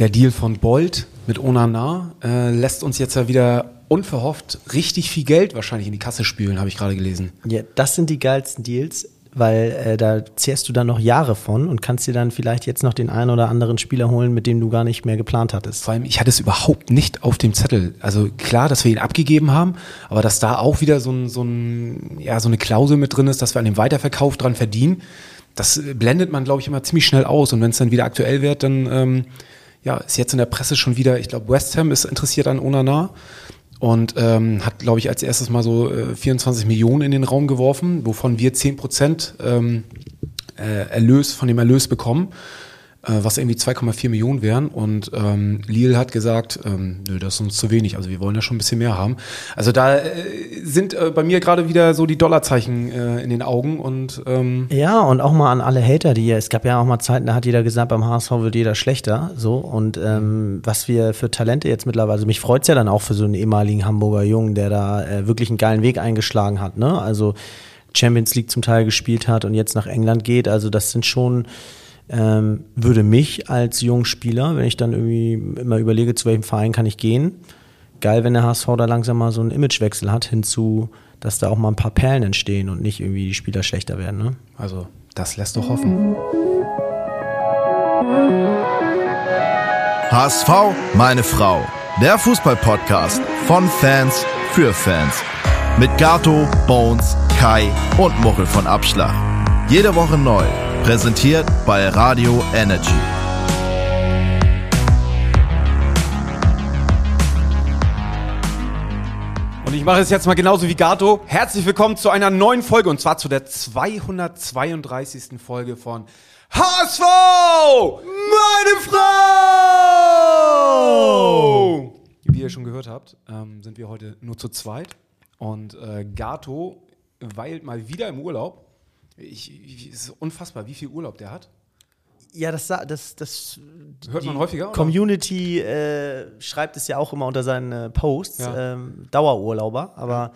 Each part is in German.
Der Deal von Bolt mit Onana äh, lässt uns jetzt ja wieder unverhofft richtig viel Geld wahrscheinlich in die Kasse spülen, habe ich gerade gelesen. Ja, das sind die geilsten Deals, weil äh, da zehrst du dann noch Jahre von und kannst dir dann vielleicht jetzt noch den einen oder anderen Spieler holen, mit dem du gar nicht mehr geplant hattest. Vor allem, ich hatte es überhaupt nicht auf dem Zettel. Also klar, dass wir ihn abgegeben haben, aber dass da auch wieder so, ein, so, ein, ja, so eine Klausel mit drin ist, dass wir an dem Weiterverkauf dran verdienen, das blendet man, glaube ich, immer ziemlich schnell aus. Und wenn es dann wieder aktuell wird, dann ähm, ja, ist jetzt in der Presse schon wieder, ich glaube, West Ham ist interessiert an Onana und ähm, hat, glaube ich, als erstes mal so äh, 24 Millionen in den Raum geworfen, wovon wir 10 Prozent ähm, äh, Erlös von dem Erlös bekommen was irgendwie 2,4 Millionen wären. Und ähm, Lille hat gesagt, ähm, nö, das ist uns zu wenig. Also wir wollen ja schon ein bisschen mehr haben. Also da äh, sind äh, bei mir gerade wieder so die Dollarzeichen äh, in den Augen und ähm ja und auch mal an alle Hater, die es gab ja auch mal Zeiten, da hat jeder gesagt, beim HSV wird jeder schlechter. So und ähm, was wir für Talente jetzt mittlerweile, also mich freut's ja dann auch für so einen ehemaligen Hamburger Jungen, der da äh, wirklich einen geilen Weg eingeschlagen hat. Ne? Also Champions League zum Teil gespielt hat und jetzt nach England geht. Also das sind schon ähm, würde mich als Jungspieler, wenn ich dann irgendwie immer überlege, zu welchem Verein kann ich gehen, geil, wenn der HSV da langsam mal so einen Imagewechsel hat, hinzu, dass da auch mal ein paar Perlen entstehen und nicht irgendwie die Spieler schlechter werden. Ne? Also, das lässt doch hoffen. HSV, meine Frau. Der Fußballpodcast von Fans für Fans. Mit Gato, Bones, Kai und Muchel von Abschlag. Jede Woche neu Präsentiert bei Radio Energy. Und ich mache es jetzt mal genauso wie Gato. Herzlich willkommen zu einer neuen Folge und zwar zu der 232. Folge von HSV! Meine Frau! Wie ihr schon gehört habt, ähm, sind wir heute nur zu zweit und äh, Gato weilt mal wieder im Urlaub ich, ich, es ist unfassbar, wie viel Urlaub der hat. Ja, das, das, das hört man häufiger. Oder? Community äh, schreibt es ja auch immer unter seinen Posts. Ja. Ähm, Dauerurlauber, aber ja.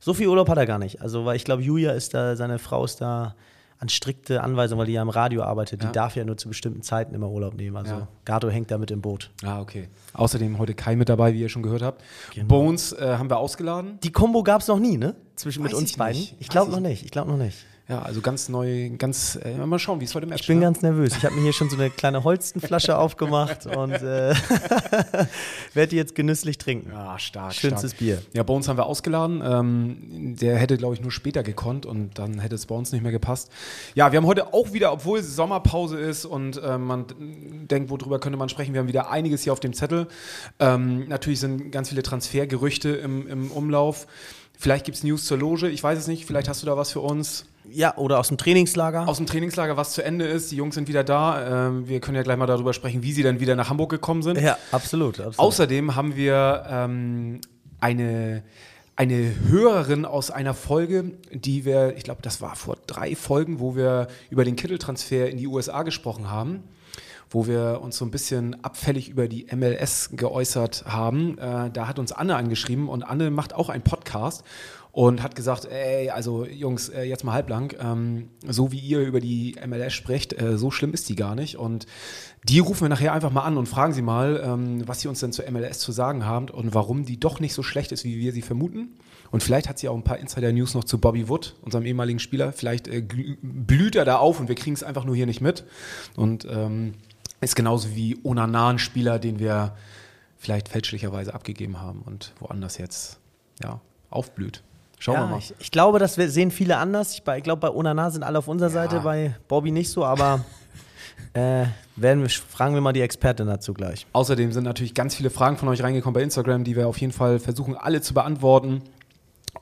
so viel Urlaub hat er gar nicht. Also, weil ich glaube, Julia ist da, seine Frau ist da an strikte Anweisungen, weil die ja im Radio arbeitet. Ja. Die darf ja nur zu bestimmten Zeiten immer Urlaub nehmen. Also ja. Gato hängt da mit im Boot. Ah, okay. Außerdem heute Kai mit dabei, wie ihr schon gehört habt. Genau. Bones äh, haben wir ausgeladen. Die Kombo gab es noch nie, ne? Zwischen Weiß mit uns beiden. Nicht. Ich glaube noch nicht. Ich glaube noch nicht. Ja, also ganz neu, ganz, äh, mal schauen, wie es heute im Match Ich bin ganz nervös. Ich habe mir hier schon so eine kleine Holstenflasche aufgemacht und äh, werde die jetzt genüsslich trinken. Ja, stark. Schönstes stark. Bier. Ja, bei uns haben wir ausgeladen. Ähm, der hätte, glaube ich, nur später gekonnt und dann hätte es bei uns nicht mehr gepasst. Ja, wir haben heute auch wieder, obwohl Sommerpause ist und äh, man denkt, worüber könnte man sprechen, wir haben wieder einiges hier auf dem Zettel. Ähm, natürlich sind ganz viele Transfergerüchte im, im Umlauf. Vielleicht gibt es News zur Loge, ich weiß es nicht. Vielleicht hast du da was für uns. Ja, oder aus dem Trainingslager. Aus dem Trainingslager, was zu Ende ist. Die Jungs sind wieder da. Ähm, wir können ja gleich mal darüber sprechen, wie sie dann wieder nach Hamburg gekommen sind. Ja, absolut. absolut. Außerdem haben wir ähm, eine, eine Hörerin aus einer Folge, die wir, ich glaube, das war vor drei Folgen, wo wir über den Kitteltransfer in die USA gesprochen haben wo wir uns so ein bisschen abfällig über die MLS geäußert haben. Äh, da hat uns Anne angeschrieben und Anne macht auch einen Podcast und hat gesagt, ey, also Jungs, äh, jetzt mal halblang, ähm, so wie ihr über die MLS sprecht, äh, so schlimm ist die gar nicht. Und die rufen wir nachher einfach mal an und fragen sie mal, ähm, was sie uns denn zur MLS zu sagen haben und warum die doch nicht so schlecht ist, wie wir sie vermuten. Und vielleicht hat sie auch ein paar Insider-News noch zu Bobby Wood, unserem ehemaligen Spieler. Vielleicht äh, blüht er da auf und wir kriegen es einfach nur hier nicht mit. Und ähm, ist genauso wie Onana ein Spieler, den wir vielleicht fälschlicherweise abgegeben haben und woanders jetzt ja, aufblüht. Schauen ja, wir mal. Ich, ich, glaube, das sehen viele anders. Ich, ich glaube, bei Onana sind alle auf unserer ja. Seite, bei Bobby nicht so, aber äh, werden wir, fragen wir mal die Expertin dazu gleich. Außerdem sind natürlich ganz viele Fragen von euch reingekommen bei Instagram, die wir auf jeden Fall versuchen, alle zu beantworten.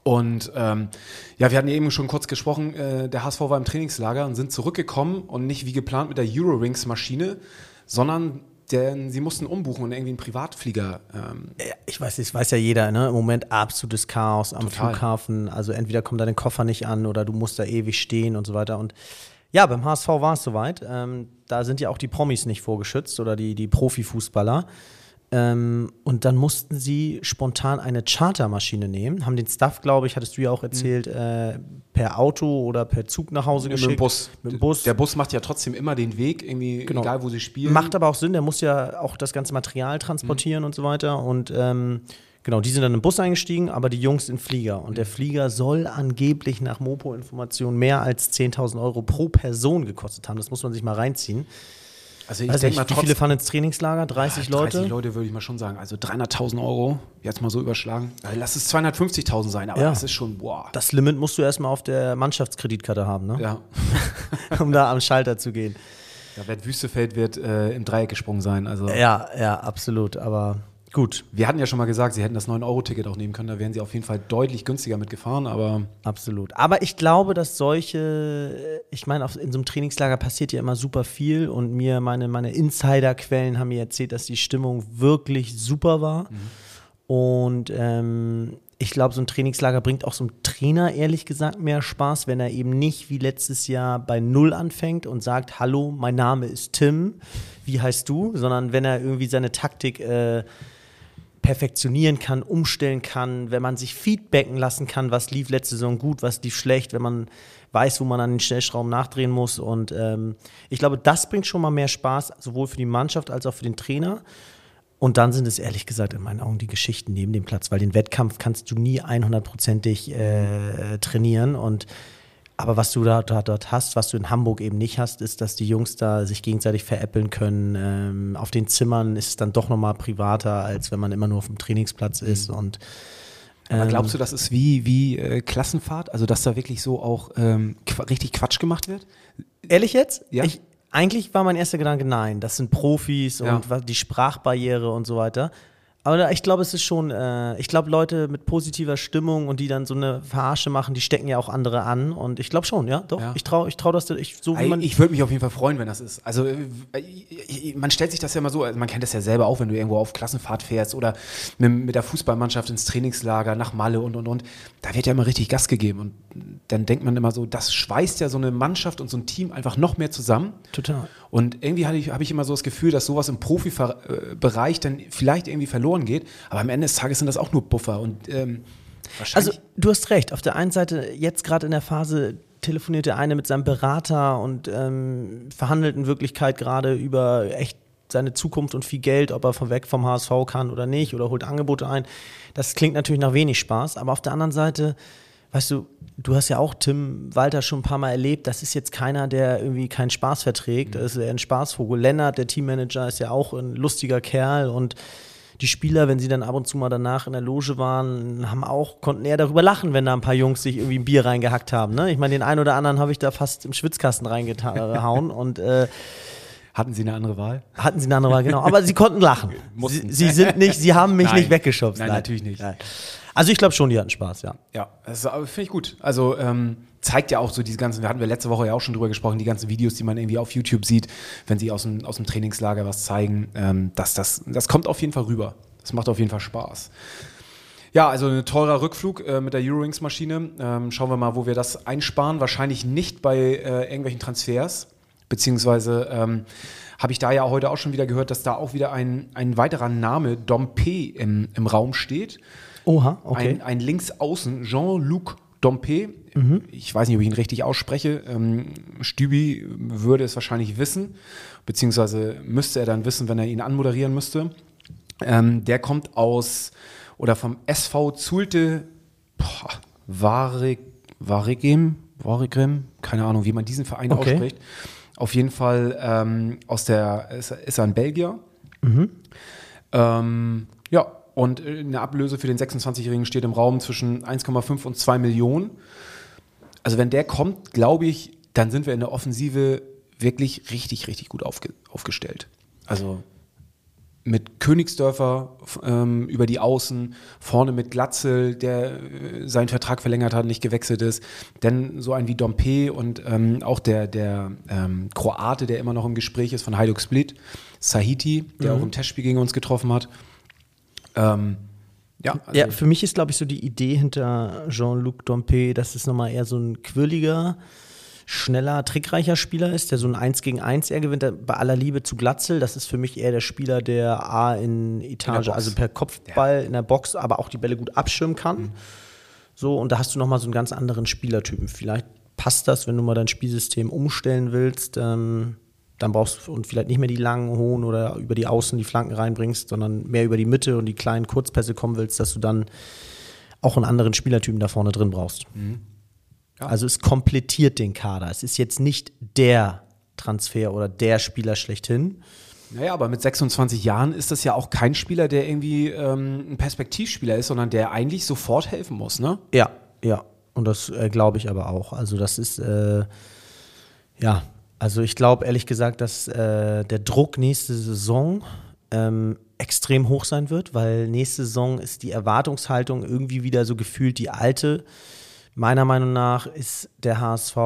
Und ähm, ja, wir hatten eben schon kurz gesprochen, äh, der HSV war im Trainingslager und sind zurückgekommen und nicht wie geplant mit der Eurowings-Maschine, sondern denn sie mussten umbuchen und irgendwie einen Privatflieger. Ähm ich weiß, das weiß ja jeder, ne? Im Moment absolutes Chaos am Total. Flughafen. Also entweder kommt dein Koffer nicht an oder du musst da ewig stehen und so weiter. Und ja, beim HSV war es soweit. Ähm, da sind ja auch die Promis nicht vorgeschützt oder die, die Profifußballer. Ähm, und dann mussten sie spontan eine Chartermaschine nehmen, haben den Stuff, glaube ich, hattest du ja auch erzählt, äh, per Auto oder per Zug nach Hause Mit geschickt. dem Bus. Mit dem Bus. Der Bus macht ja trotzdem immer den Weg, irgendwie, Genau. egal wo sie spielen. Macht aber auch Sinn, der muss ja auch das ganze Material transportieren und so weiter. Und ähm, genau, die sind dann im Bus eingestiegen, aber die Jungs in Flieger. Und der Flieger soll angeblich nach Mopo-Informationen mehr als 10.000 Euro pro Person gekostet haben. Das muss man sich mal reinziehen. Also ich Weiß denke mal wie viele fahren ins Trainingslager? 30 Leute? 30 Leute würde ich mal schon sagen. Also 300.000 Euro, jetzt mal so überschlagen. Also lass es 250.000 sein, aber Ja. das ist schon, boah. Das Limit musst du erstmal auf der Mannschaftskreditkarte haben, ne? ja. um da am Schalter zu gehen. Da wird Wüstefeld wird äh, im Dreieck gesprungen sein. Also Ja, ja, absolut. Aber gut, wir hatten ja schon mal gesagt, sie hätten das 9-Euro-Ticket auch nehmen können. Da wären sie auf jeden Fall deutlich günstiger mitgefahren, aber absolut. Aber ich glaube, dass solche, ich meine, in so einem Trainingslager passiert ja immer super viel und mir, meine, meine Insiderquellen haben mir erzählt, dass die Stimmung wirklich super war. Und ähm, ich glaube, so ein Trainingslager bringt auch so einem Trainer ehrlich gesagt mehr Spaß, wenn er eben nicht wie letztes Jahr bei Null anfängt und sagt, hallo, mein Name ist Tim, wie heißt du? Sondern wenn er irgendwie seine Taktik äh, perfektionieren kann, umstellen kann, wenn man sich feedbacken lassen kann, was lief letzte Saison gut, was lief schlecht, wenn man weiß, wo man an den Stellschrauben nachdrehen muss. Und ähm, ich glaube, das bringt schon mal mehr Spaß, sowohl für die Mannschaft als auch für den Trainer. Und dann sind es ehrlich gesagt in meinen Augen die Geschichten neben dem Platz, weil den Wettkampf kannst du nie 100%ig äh, trainieren. Und aber was du da, da dort hast, was du in Hamburg eben nicht hast, ist, dass die Jungs da sich gegenseitig veräppeln können. Ähm, auf den Zimmern ist es dann doch nochmal privater, als wenn man immer nur auf dem Trainingsplatz ist. Und Aber ähm, glaubst du, das ist wie, wie äh, Klassenfahrt? Also, dass da wirklich so auch ähm, qua richtig Quatsch gemacht wird? Ehrlich jetzt? Ja. Ich, eigentlich war mein erster Gedanke, nein, das sind Profis Ja. und die Sprachbarriere und so weiter. Aber ich glaube, es ist schon, äh, ich glaube, Leute mit positiver Stimmung und die dann so eine Verarsche machen, die stecken ja auch andere an. Und ich glaube schon, ja, doch. Ja. Ich traue ich trau das, ich, so wie man. ich würde mich auf jeden Fall freuen, wenn das ist. Also äh, äh, man stellt sich das ja immer so, also man kennt das ja selber auch, wenn du irgendwo auf Klassenfahrt fährst oder mit, mit der Fußballmannschaft ins Trainingslager nach Malle und und und. Da wird ja immer richtig Gas gegeben und dann denkt man immer so, das schweißt ja so eine Mannschaft und so ein Team einfach noch mehr zusammen. Total. Und irgendwie habe ich, habe ich immer so das Gefühl, dass sowas im Profibereich dann vielleicht irgendwie verloren geht. Aber am Ende des Tages sind das auch nur Buffer. Und ähm. Also, du hast recht. Auf der einen Seite, jetzt gerade in der Phase, telefoniert der eine mit seinem Berater und ähm, verhandelt in Wirklichkeit gerade über echt seine Zukunft und viel Geld, ob er von weg vom HSV kann oder nicht oder holt Angebote ein. Das klingt natürlich nach wenig Spaß, aber auf der anderen Seite, weißt du, du hast ja auch Tim Walter schon ein paar Mal erlebt, das ist jetzt keiner, der irgendwie keinen Spaß verträgt, das ist eher ein Spaßvogel. Lennart, der Teammanager, ist ja auch ein lustiger Kerl und die Spieler, wenn sie dann ab und zu mal danach in der Loge waren, haben auch, konnten eher darüber lachen, wenn da ein paar Jungs sich irgendwie ein Bier reingehackt haben. Ne? Ich meine, den einen oder anderen habe ich da fast im Schwitzkasten reingehauen und äh, hatten Sie eine andere Wahl? hatten sie eine andere Wahl, genau. Aber sie konnten lachen. Sie, sie sind nicht, sie haben mich Nein. nicht weggeschubst. Nein, natürlich nicht. Also ich glaube schon, die hatten Spaß, ja. Ja, das finde ich gut. Also ähm, zeigt ja auch so diese ganzen, wir hatten wir letzte Woche ja auch schon drüber gesprochen, die ganzen Videos, die man irgendwie auf YouTube sieht, wenn sie aus dem, aus dem Trainingslager was zeigen, ähm, dass das, das kommt auf jeden Fall rüber. Das macht auf jeden Fall Spaß. Ja, also ein teurer Rückflug äh, mit der Eurowings-Maschine. Ähm, schauen wir mal, wo wir das einsparen. Wahrscheinlich nicht bei äh, irgendwelchen Transfers. Beziehungsweise ähm, habe ich da ja heute auch schon wieder gehört, dass da auch wieder ein, ein weiterer Name, Dompe, im, im Raum steht. Oha, okay. Ein, ein Linksaußen, Jean-Luc Dompe. Ich weiß nicht, ob ich ihn richtig ausspreche. Ähm, Stübi würde es wahrscheinlich wissen, beziehungsweise müsste er dann wissen, wenn er ihn anmoderieren müsste. Ähm, der kommt aus oder vom SV Zulte Varigem, Varigem, keine Ahnung, wie man diesen Verein Okay. ausspricht. Auf jeden Fall ähm, aus der ist, ist er ein Belgier. Ähm, ja, und äh, eine Ablöse für den 26-Jährigen steht im Raum zwischen 1,5 und 2 Millionen. Also wenn der kommt, glaube ich, dann sind wir in der Offensive wirklich richtig, richtig gut aufge aufgestellt. Also mit Königsdörfer ähm, über die Außen, vorne mit Glatzel, der äh, seinen Vertrag verlängert hat, nicht gewechselt ist. Dann so ein wie Dompe und ähm, auch der, der ähm, Kroate, der immer noch im Gespräch ist von Hajduk Split, Sahiti, der auch im Testspiel gegen uns getroffen hat. Ähm, ja, also, ja, für mich ist, glaube ich, so die Idee hinter Jean-Luc Dompe, dass es nochmal eher so ein quirliger schneller, trickreicher Spieler ist, der so ein 1 gegen 1 eher gewinnt. Bei aller Liebe zu Glatzel, das ist für mich eher der Spieler, der A in Etage, in also per Kopfball ja. in der Box, aber auch die Bälle gut abschirmen kann. Mhm. So, und da hast du nochmal so einen ganz anderen Spielertypen. Vielleicht passt das, wenn du mal dein Spielsystem umstellen willst. Ähm, dann brauchst du und vielleicht nicht mehr die langen, hohen oder über die Außen die Flanken reinbringst, sondern mehr über die Mitte und die kleinen Kurzpässe kommen willst, dass du dann auch einen anderen Spielertypen da vorne drin brauchst. Mhm. Ja. Also es komplettiert den Kader. Es ist jetzt nicht der Transfer oder der Spieler schlechthin. Naja, aber mit 26 Jahren ist das ja auch kein Spieler, der irgendwie ähm, ein Perspektivspieler ist, sondern der eigentlich sofort helfen muss, ne? Ja, ja. Und das äh, glaube ich aber auch. Also das ist, äh, ja, also ich glaube ehrlich gesagt, dass äh, der Druck nächste Saison ähm, extrem hoch sein wird, weil nächste Saison ist die Erwartungshaltung irgendwie wieder so gefühlt die alte. Meiner Meinung nach ist der HSV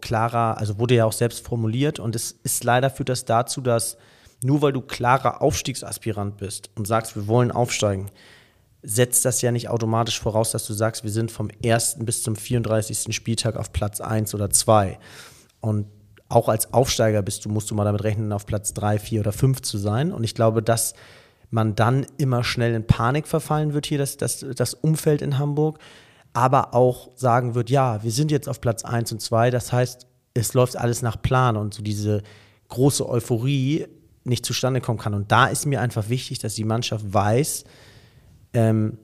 klarer, also wurde ja auch selbst formuliert und es ist leider führt das dazu, dass nur weil du klarer Aufstiegsaspirant bist und sagst, wir wollen aufsteigen, setzt das ja nicht automatisch voraus, dass du sagst, wir sind vom 1. bis zum 34. Spieltag auf Platz 1 oder 2. Und auch als Aufsteiger bist du, musst du mal damit rechnen, auf Platz 3, 4 oder 5 zu sein. Und ich glaube, dass man dann immer schnell in Panik verfallen wird hier, das, das, das Umfeld in Hamburg, aber auch sagen wird, ja, wir sind jetzt auf Platz 1 und 2, das heißt, es läuft alles nach Plan und so diese große Euphorie nicht zustande kommen kann. Und da ist mir einfach wichtig, dass die Mannschaft weiß, ähm,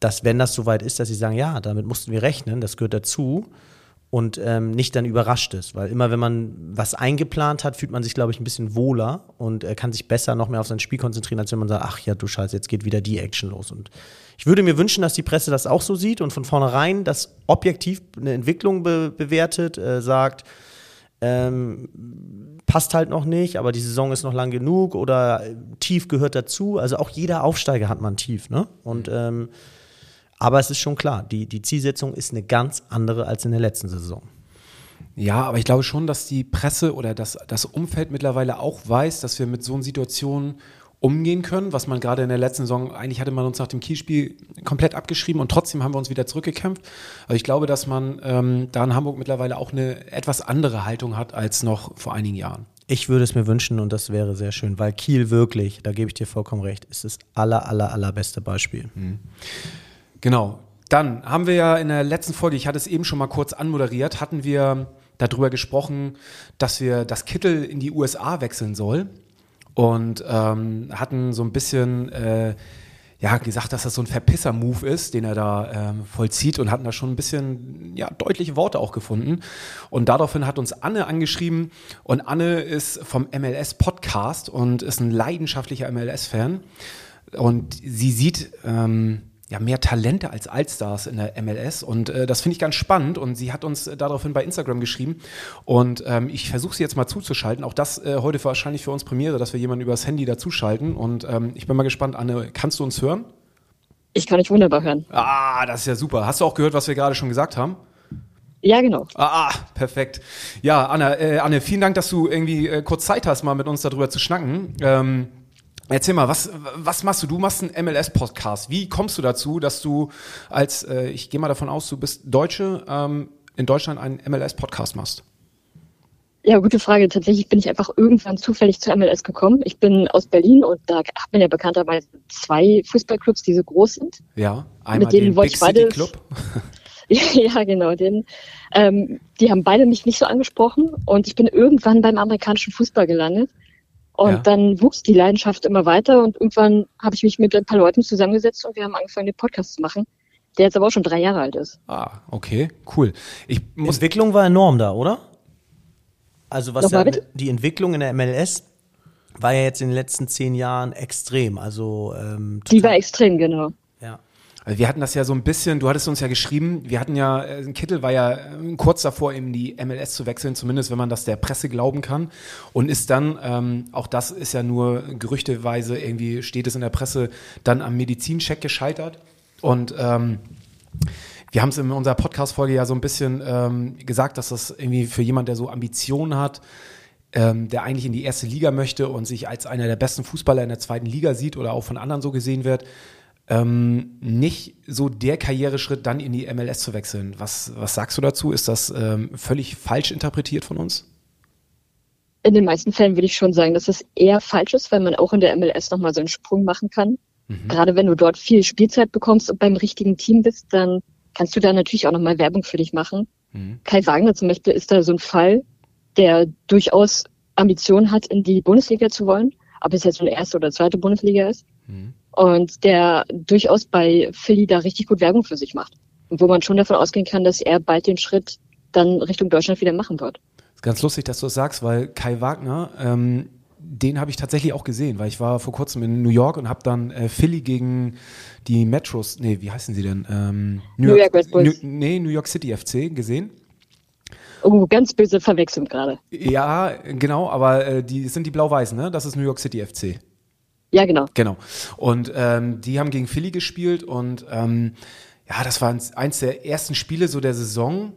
dass wenn das soweit ist, dass sie sagen, ja, damit mussten wir rechnen, das gehört dazu und ähm, nicht dann überrascht ist. Weil immer, wenn man was eingeplant hat, fühlt man sich, glaube ich, ein bisschen wohler und äh, kann sich besser noch mehr auf sein Spiel konzentrieren, als wenn man sagt, ach ja, du Scheiße, jetzt geht wieder die Action los. Und ich würde mir wünschen, dass die Presse das auch so sieht und von vornherein das objektiv eine Entwicklung be bewertet, äh, sagt, ähm, passt halt noch nicht, aber die Saison ist noch lang genug oder äh, tief gehört dazu. Also auch jeder Aufsteiger hat mal ein Tief, ne? Und ähm, aber es ist schon klar, die, die Zielsetzung ist eine ganz andere als in der letzten Saison. Ja, aber ich glaube schon, dass die Presse oder das, das Umfeld mittlerweile auch weiß, dass wir mit so einer Situation umgehen können, was man gerade in der letzten Saison, eigentlich hatte man uns nach dem Kielspiel komplett abgeschrieben und trotzdem haben wir uns wieder zurückgekämpft. Also ich glaube, dass man ähm, da in Hamburg mittlerweile auch eine etwas andere Haltung hat als noch vor einigen Jahren. Ich würde es mir wünschen und das wäre sehr schön, weil Kiel wirklich, da gebe ich dir vollkommen recht, ist das aller, aller, allerbeste Beispiel. Mhm. Genau. Dann haben wir ja in der letzten Folge, ich hatte es eben schon mal kurz anmoderiert, hatten wir darüber gesprochen, dass wir das Kittel in die USA wechseln soll und ähm, hatten so ein bisschen äh, ja, gesagt, dass das so ein Verpisser-Move ist, den er da ähm, vollzieht und hatten da schon ein bisschen ja, deutliche Worte auch gefunden. Und daraufhin hat uns Anne angeschrieben und Anne ist vom MLS-Podcast und ist ein leidenschaftlicher MLS-Fan und sie sieht ähm, ja, mehr Talente als Allstars in der MLS und äh, das finde ich ganz spannend und sie hat uns äh, daraufhin bei Instagram geschrieben und ähm, ich versuche sie jetzt mal zuzuschalten. Auch das äh, heute wahrscheinlich für uns Premiere, dass wir jemanden übers Handy dazuschalten und ähm, ich bin mal gespannt, Anne, kannst du uns hören? Ich kann dich wunderbar hören. Ah, das ist ja super. Hast du auch gehört, was wir gerade schon gesagt haben? Ja, genau. Ah, ah perfekt. Ja, Anne, äh, Anne, vielen Dank, dass du irgendwie äh, kurz Zeit hast, mal mit uns darüber zu schnacken. Ähm, Erzähl mal, was, was machst du? Du machst einen MLS-Podcast. Wie kommst du dazu, dass du als, äh, ich gehe mal davon aus, du bist Deutsche, ähm, in Deutschland einen MLS-Podcast machst? Ja, gute Frage. Tatsächlich bin ich einfach irgendwann zufällig zu MLS gekommen. Ich bin aus Berlin und da hat man ja bekannterweise zwei Fußballclubs, die so groß sind. Ja, einmal mit denen den Big City Club. ja, genau. Den, ähm, die haben beide mich nicht so angesprochen und ich bin irgendwann beim amerikanischen Fußball gelandet und ja. dann wuchs die Leidenschaft immer weiter und irgendwann habe ich mich mit ein paar Leuten zusammengesetzt und wir haben angefangen, den Podcast zu machen, der jetzt aber auch schon drei Jahre alt ist. Ah, okay, cool. Ich muss Entwicklung war enorm da, oder? Also was da, die Entwicklung in der MLS war ja jetzt in den letzten zehn Jahren extrem. Also ähm, die war extrem, genau. Also wir hatten das ja so ein bisschen, du hattest uns ja geschrieben, wir hatten ja, äh, Kittel war ja äh, kurz davor, in die MLS zu wechseln, zumindest wenn man das der Presse glauben kann. Und ist dann, ähm, auch das ist ja nur gerüchteweise, irgendwie steht es in der Presse, dann am Medizincheck gescheitert. Und ähm, wir haben es in unserer Podcast-Folge ja so ein bisschen ähm, gesagt, dass das irgendwie für jemand, der so Ambitionen hat, ähm, der eigentlich in die erste Liga möchte und sich als einer der besten Fußballer in der zweiten Liga sieht oder auch von anderen so gesehen wird, ähm, nicht so der Karriereschritt, dann in die MLS zu wechseln. Was, was sagst du dazu? Ist das ähm, völlig falsch interpretiert von uns? In den meisten Fällen würde ich schon sagen, dass es eher falsch ist, weil man auch in der MLS nochmal so einen Sprung machen kann. Mhm. Gerade wenn du dort viel Spielzeit bekommst und beim richtigen Team bist, dann kannst du da natürlich auch nochmal Werbung für dich machen. Mhm. Kai Wagner zum Beispiel ist da so ein Fall, der durchaus Ambitionen hat, in die Bundesliga zu wollen, ob es jetzt eine erste oder zweite Bundesliga ist. Mhm. Und der durchaus bei Philly da richtig gut Werbung für sich macht. Und wo man schon davon ausgehen kann, dass er bald den Schritt dann Richtung Deutschland wieder machen wird. Ist ganz lustig, dass du das sagst, weil Kai Wagner, ähm, den habe ich tatsächlich auch gesehen, weil ich war vor kurzem in New York und habe dann äh, Philly gegen die Metros, nee, wie heißen sie denn? Ähm, New, New, York, Red Bulls. New, nee, New York City FC gesehen. Oh, ganz böse Verwechslung gerade. Ja, genau, aber äh, die sind die Blau-Weißen, ne? Das ist New York City FC. Ja, genau. Genau. Und ähm, die haben gegen Philly gespielt und ähm, ja, das war eins der ersten Spiele so der Saison.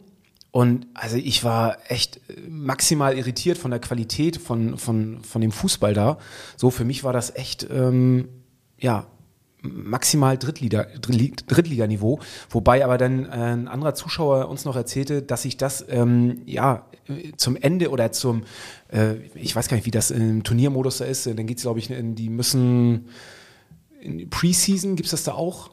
Und also ich war echt maximal irritiert von der Qualität von, von, von dem Fußball da. So, für mich war das echt, ähm, ja, maximal Drittliga, Drittliganiveau, wobei aber dann äh, ein anderer Zuschauer uns noch erzählte, dass sich das ähm, ja zum Ende oder zum, äh, ich weiß gar nicht, wie das im Turniermodus da ist, dann geht es, glaube ich, in, die müssen in Preseason, gibt es das da auch?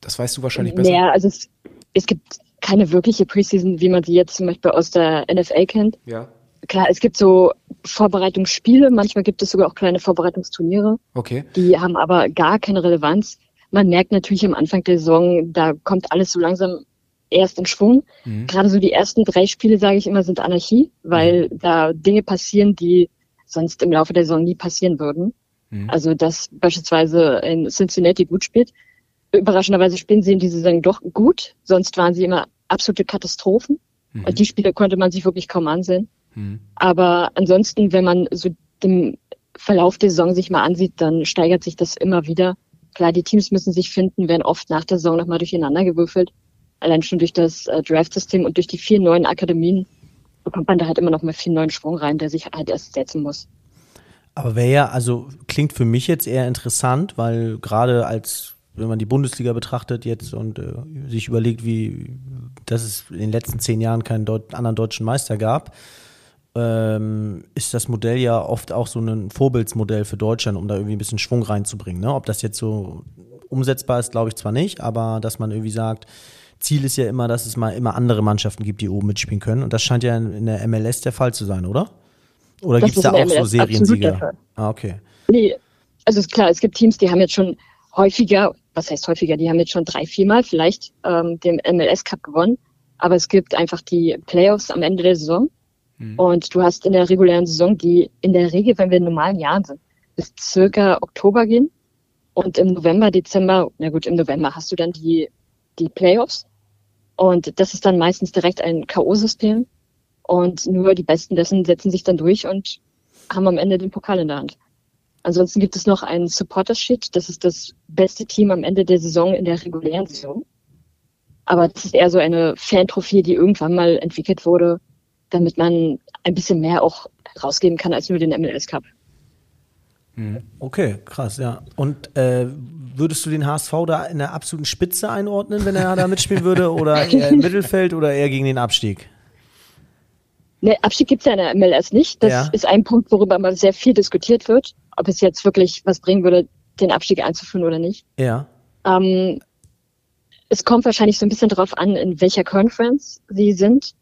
Das weißt du wahrscheinlich besser. Ja, also es, es gibt keine wirkliche Preseason, wie man sie jetzt zum Beispiel aus der NFL kennt. Ja. Klar, es gibt so Vorbereitungsspiele, manchmal gibt es sogar auch kleine Vorbereitungsturniere. Okay. Die haben aber gar keine Relevanz. Man merkt natürlich am Anfang der Saison, da kommt alles so langsam erst in Schwung. Mhm. Gerade so die ersten drei Spiele, sage ich immer, sind Anarchie, weil mhm. da Dinge passieren, die sonst im Laufe der Saison nie passieren würden. Mhm. Also, dass beispielsweise in Cincinnati gut spielt. Überraschenderweise spielen sie in dieser Saison doch gut, sonst waren sie immer absolute Katastrophen. Mhm. Und die Spiele konnte man sich wirklich kaum ansehen. Mhm. Aber ansonsten, wenn man so den Verlauf der Saison sich mal ansieht, dann steigert sich das immer wieder. Klar, die Teams müssen sich finden, werden oft nach der Saison nochmal durcheinander gewürfelt. Allein schon durch das äh, Draft-System und durch die vier neuen Akademien bekommt man da halt immer noch mal viel neuen Schwung rein, der sich halt erst setzen muss. Aber wäre ja, also klingt für mich jetzt eher interessant, weil gerade als wenn man die Bundesliga betrachtet jetzt und äh, sich überlegt, wie dass es in den letzten zehn Jahren keinen Deut anderen deutschen Meister gab, ähm, ist das Modell ja oft auch so ein Vorbildsmodell für Deutschland, um da irgendwie ein bisschen Schwung reinzubringen. Ne? Ob das jetzt so umsetzbar ist, glaube ich zwar nicht, aber dass man irgendwie sagt, Ziel ist ja immer, dass es mal immer andere Mannschaften gibt, die oben mitspielen können. Und das scheint ja in der MLS der Fall zu sein, oder? Oder gibt es da auch MLS so Seriensieger? Ah, okay. Nee, also ist klar, es gibt Teams, die haben jetzt schon häufiger, was heißt häufiger, die haben jetzt schon drei, viermal vielleicht ähm, den MLS Cup gewonnen. Aber es gibt einfach die Playoffs am Ende der Saison. Mhm. Und du hast in der regulären Saison, die in der Regel, wenn wir in normalen Jahren sind, bis circa Oktober gehen. Und im November, Dezember, na gut, im November hast du dann die, die Playoffs. Und das ist dann meistens direkt ein K.O.-System. Und nur die Besten dessen setzen sich dann durch und haben am Ende den Pokal in der Hand. Ansonsten gibt es noch einen Supporter-Sheet. Das ist das beste Team am Ende der Saison in der regulären Saison. Aber das ist eher so eine Fan-Trophäe, die irgendwann mal entwickelt wurde, damit man ein bisschen mehr auch rausgeben kann als nur den MLS Cup. Mhm. Okay, krass, ja. Und äh, würdest du den HSV da in der absoluten Spitze einordnen, wenn er da mitspielen würde? Oder eher im Mittelfeld oder eher gegen den Abstieg? Ne, Abstieg gibt es ja in der MLS nicht. Das ja. ist ein Punkt, worüber immer sehr viel diskutiert wird, ob es jetzt wirklich was bringen würde, den Abstieg einzuführen oder nicht. Ja. Ähm, es kommt wahrscheinlich so ein bisschen darauf an, in welcher Conference sie sind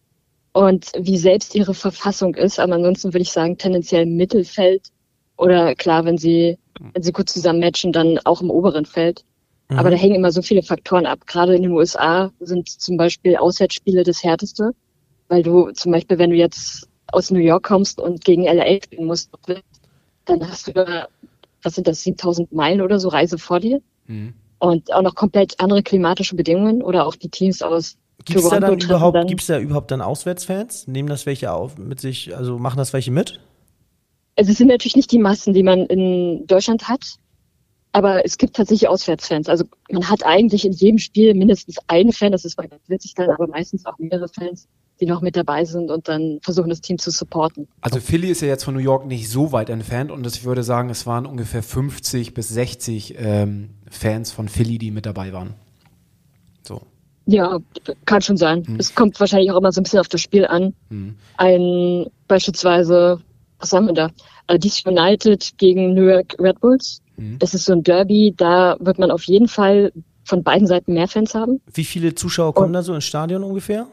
und wie selbst ihre Verfassung ist. Aber ansonsten würde ich sagen, tendenziell Mittelfeld oder klar, wenn sie, wenn sie gut zusammen matchen, dann auch im oberen Feld. Mhm. Aber da hängen immer so viele Faktoren ab. Gerade in den USA sind zum Beispiel Auswärtsspiele das härteste, weil du zum Beispiel, wenn du jetzt aus New York kommst und gegen LA spielen musst, dann hast du, was sind das, 7000 Meilen oder so Reise vor dir. Mhm. Und auch noch komplett andere klimatische Bedingungen oder auch die Teams aus Gibt es da dann überhaupt, dann, gibt's da überhaupt dann Auswärtsfans? Nehmen das welche auf mit sich, also machen das welche mit? Also es sind natürlich nicht die Massen, die man in Deutschland hat, aber es gibt tatsächlich Auswärtsfans. Also man hat eigentlich in jedem Spiel mindestens einen Fan, das ist witzig dann, aber meistens auch mehrere Fans, die noch mit dabei sind und dann versuchen, das Team zu supporten. Also Philly ist ja jetzt von New York nicht so weit entfernt und ich würde sagen, es waren ungefähr 50 bis 60 ähm, Fans von Philly, die mit dabei waren. Ja, kann schon sein. Hm. Es kommt wahrscheinlich auch immer so ein bisschen auf das Spiel an. Hm. Ein beispielsweise, was haben wir da? Uh, DC United gegen New York Red Bulls. Hm. Das ist so ein Derby, da wird man auf jeden Fall von beiden Seiten mehr Fans haben. Wie viele Zuschauer kommen Und da so ins Stadion ungefähr?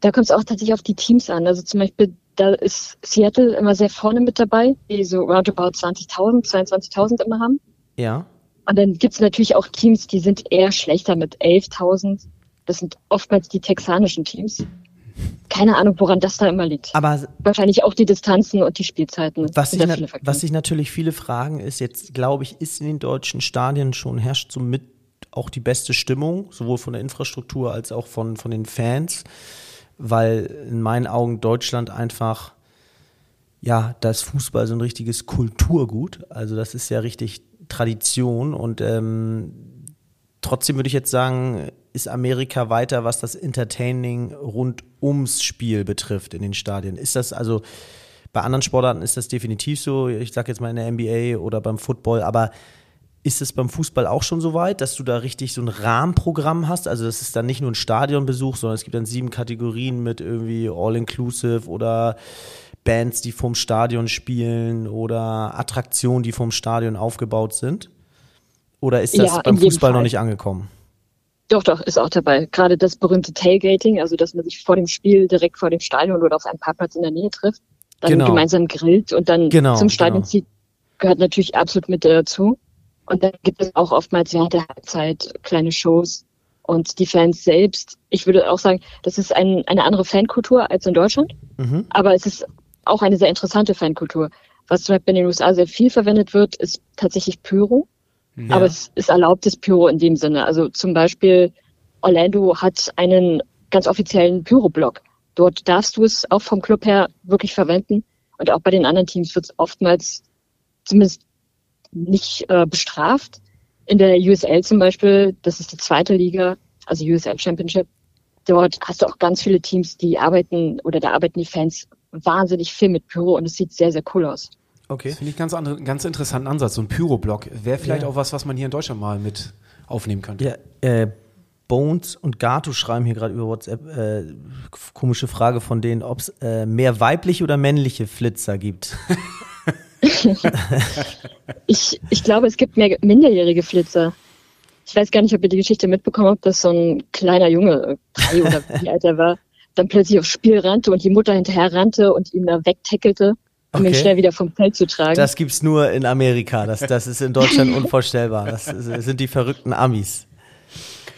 Da kommt es auch tatsächlich auf die Teams an. Also zum Beispiel, da ist Seattle immer sehr vorne mit dabei, die so roundabout 20.000, 22.000 immer haben. Ja. Und dann gibt es natürlich auch Teams, die sind eher schlechter mit 11.000. Das sind oftmals die texanischen Teams. Keine Ahnung, woran das da immer liegt. Aber wahrscheinlich auch die Distanzen und die Spielzeiten. Was sich, was sich natürlich viele fragen, ist jetzt, glaube ich, ist in den deutschen Stadien schon herrscht somit auch die beste Stimmung, sowohl von der Infrastruktur als auch von, von den Fans, weil in meinen Augen Deutschland einfach, ja, das Fußball so ein richtiges Kulturgut. Also das ist ja richtig Tradition und ähm, trotzdem würde ich jetzt sagen, ist Amerika weiter, was das Entertaining rund ums Spiel betrifft in den Stadien. Ist das also bei anderen Sportarten ist das definitiv so. Ich sage jetzt mal in der NBA oder beim Football, aber ist es beim Fußball auch schon so weit, dass du da richtig so ein Rahmenprogramm hast? Also das ist dann nicht nur ein Stadionbesuch, sondern es gibt dann sieben Kategorien mit irgendwie All-Inclusive oder Bands, die vom Stadion spielen oder Attraktionen, die vom Stadion aufgebaut sind? Oder ist das ja, beim Fußball noch nicht angekommen? Doch, doch, ist auch dabei. Gerade das berühmte Tailgating, also dass man sich vor dem Spiel direkt vor dem Stadion oder auf einem Parkplatz in der Nähe trifft, dann genau. gemeinsam grillt und dann genau, zum Stadion genau. zieht, gehört natürlich absolut mit dazu. Und dann gibt es auch oftmals während der Halbzeit kleine Shows. Und die Fans selbst, ich würde auch sagen, das ist ein, eine andere Fankultur als in Deutschland. Mhm. Aber es ist auch eine sehr interessante Fankultur. Was zum Beispiel in den USA sehr viel verwendet wird, ist tatsächlich Pyro. Ja. Aber es ist erlaubtes Pyro in dem Sinne. Also zum Beispiel Orlando hat einen ganz offiziellen Pyro-Block. Dort darfst du es auch vom Club her wirklich verwenden. Und auch bei den anderen Teams wird es oftmals zumindest nicht äh, bestraft. In der USL zum Beispiel, das ist die zweite Liga, also USL Championship, dort hast du auch ganz viele Teams, die arbeiten oder da arbeiten die Fans wahnsinnig viel mit Pyro und es sieht sehr, sehr cool aus. Okay. Das finde ich ganz andere, ganz interessanten Ansatz. So ein Pyro-Block wäre vielleicht ja. auch was, was man hier in Deutschland mal mit aufnehmen könnte. Ja, äh, Bones und Gato schreiben hier gerade über WhatsApp äh, komische Frage von denen, ob es äh, mehr weibliche oder männliche Flitzer gibt. ich, ich glaube, es gibt mehr minderjährige Flitzer. Ich weiß gar nicht, ob ihr die Geschichte mitbekommen habt, dass so ein kleiner Junge, drei oder wie alt er war, dann plötzlich aufs Spiel rannte und die Mutter hinterher rannte und ihn da wegtackelte, um okay. ihn schnell wieder vom Feld zu tragen. Das gibt's nur in Amerika. Das, das ist in Deutschland unvorstellbar. Das sind die verrückten Amis.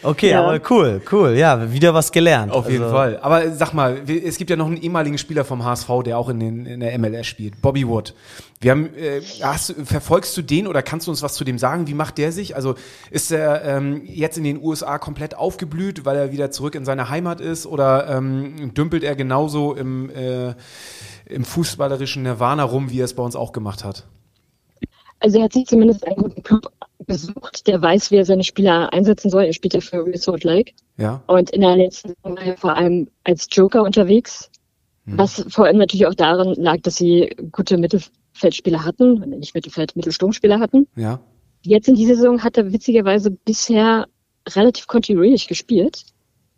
Okay, ja. aber cool, cool. Ja, wieder was gelernt. Auf jeden also Fall. Aber sag mal, es gibt ja noch einen ehemaligen Spieler vom HSV, der auch in, den, in der MLS spielt, Bobby Wood. Wir haben, äh, hast, verfolgst du den oder kannst du uns was zu dem sagen? Wie macht der sich? Also ist er ähm, jetzt in den USA komplett aufgeblüht, weil er wieder zurück in seine Heimat ist? Oder ähm, dümpelt er genauso im, äh, im fußballerischen Nirvana rum, wie er es bei uns auch gemacht hat? Also er hat sich zumindest einen guten Club besucht, der weiß, wie er seine Spieler einsetzen soll. Er spielt ja für Resort Lake. Ja. Und in der letzten Saison war er vor allem als Joker unterwegs. Hm. Was vor allem natürlich auch daran lag, dass sie gute Mittelfeldspieler hatten, nicht Mittelfeld, Mittelsturmspieler hatten. Ja. Jetzt in dieser Saison hat er witzigerweise bisher relativ kontinuierlich gespielt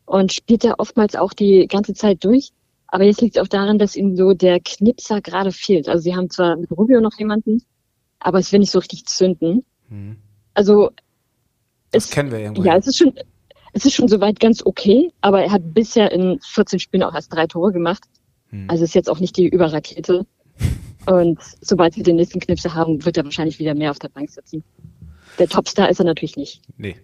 und spielt er oftmals auch die ganze Zeit durch. Aber jetzt liegt es auch daran, dass ihm so der Knipser gerade fehlt. Also sie haben zwar mit Rubio noch jemanden, aber es will nicht so richtig zünden. Mhm. Also das es, kennen wir irgendwo. Ja, es ist schon, es ist schon soweit ganz okay, aber er hat bisher in 14 Spielen auch erst drei Tore gemacht. Mhm. Also ist jetzt auch nicht die Überrakete. Und sobald sie den nächsten Knipse haben, wird er wahrscheinlich wieder mehr auf der Bank sitzen. Der Topstar ist er natürlich nicht. Nee.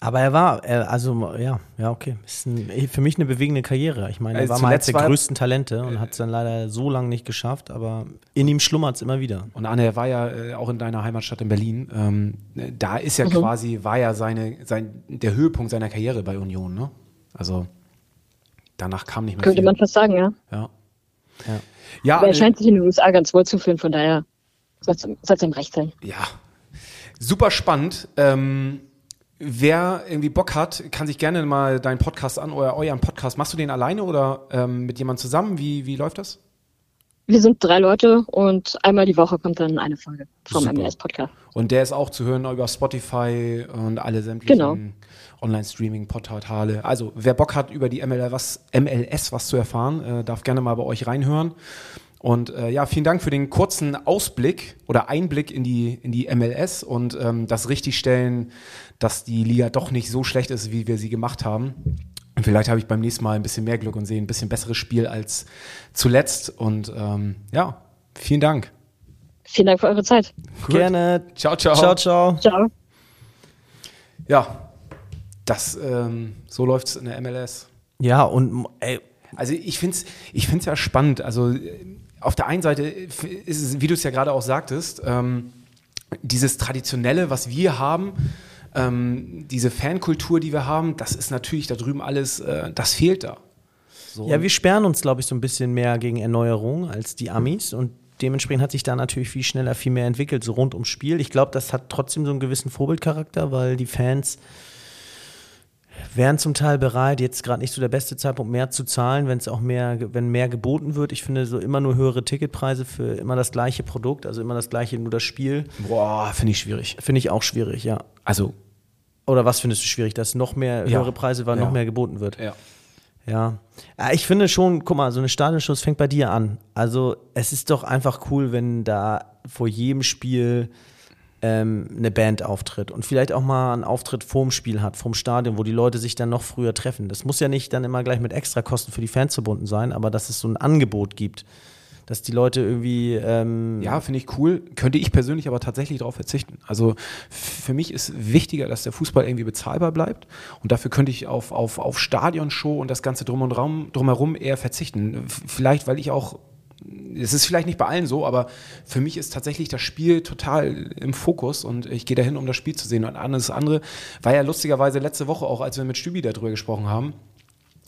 Aber er war, er, also ja, ja, okay. Ist ein, für mich eine bewegende Karriere. Ich meine, er also war mal eines der größten Talente und hat es dann leider so lange nicht geschafft, aber in ihm schlummert es immer wieder. Und Anne, er war ja äh, auch in deiner Heimatstadt in Berlin. Ähm, da ist ja mhm. quasi, war ja seine, sein, der Höhepunkt seiner Karriere bei Union, ne? Also danach kam nicht mehr Könnte viel. man fast sagen, ja. Ja. ja. ja aber er scheint sich in den USA ganz wohl zu fühlen, von daher soll es ihm recht sein. Ja. Super spannend. Ähm, wer irgendwie Bock hat, kann sich gerne mal deinen Podcast an oder euren Podcast. Machst du den alleine oder ähm, mit jemandem zusammen? Wie, wie läuft das? Wir sind drei Leute und einmal die Woche kommt dann eine Folge vom MLS-Podcast. Und der ist auch zu hören über Spotify und alle sämtlichen genau. Online-Streaming-Portale. Also wer Bock hat, über die MLS was, MLS was zu erfahren, äh, darf gerne mal bei euch reinhören. Und äh, ja, vielen Dank für den kurzen Ausblick oder Einblick in die, in die MLS und ähm, das Richtigstellen, dass die Liga doch nicht so schlecht ist, wie wir sie gemacht haben. Und vielleicht habe ich beim nächsten Mal ein bisschen mehr Glück und sehe ein bisschen besseres Spiel als zuletzt. Und ähm, ja, vielen Dank. Vielen Dank für eure Zeit. Gut. Gerne. Ciao, ciao. Ciao, ciao. Ciao. Ja, das, ähm, so läuft es in der MLS. Ja, und ey. Also ich finde es ich find's ja spannend. Also auf der einen Seite ist es, wie du es ja gerade auch sagtest, ähm, dieses Traditionelle, was wir haben, ähm, diese Fankultur, die wir haben, das ist natürlich da drüben alles, äh, das fehlt da. So. Ja, wir sperren uns, glaube ich, so ein bisschen mehr gegen Erneuerung als die Amis und dementsprechend hat sich da natürlich viel schneller, viel mehr entwickelt, so rund ums Spiel. Ich glaube, das hat trotzdem so einen gewissen Vorbildcharakter, weil die Fans wären zum Teil bereit, jetzt gerade nicht so der beste Zeitpunkt mehr zu zahlen, wenn es auch mehr, wenn mehr geboten wird. Ich finde so immer nur höhere Ticketpreise für immer das gleiche Produkt, also immer das gleiche, nur das Spiel. Boah, finde ich schwierig. Finde ich auch schwierig, ja. Also. Oder was findest du schwierig, dass noch mehr höhere ja. Preise, weil ja. noch mehr geboten wird? Ja. Ja. Ich finde schon, guck mal, so eine Stadionschuss fängt bei dir an. Also es ist doch einfach cool, wenn da vor jedem Spiel ähm, eine Band auftritt und vielleicht auch mal einen Auftritt vorm Spiel hat, vorm Stadion, wo die Leute sich dann noch früher treffen. Das muss ja nicht dann immer gleich mit Extrakosten für die Fans verbunden sein, aber dass es so ein Angebot gibt, dass die Leute irgendwie. Ähm ja, finde ich cool. Könnte ich persönlich aber tatsächlich darauf verzichten. Also für mich ist wichtiger, dass der Fußball irgendwie bezahlbar bleibt und dafür könnte ich auf, auf, auf Stadionshow und das Ganze drum und Raum, drumherum eher verzichten. Vielleicht, weil ich auch es ist vielleicht nicht bei allen so, aber für mich ist tatsächlich das Spiel total im Fokus und ich gehe dahin, um das Spiel zu sehen. Und alles andere war ja lustigerweise letzte Woche auch, als wir mit Stübi darüber gesprochen haben,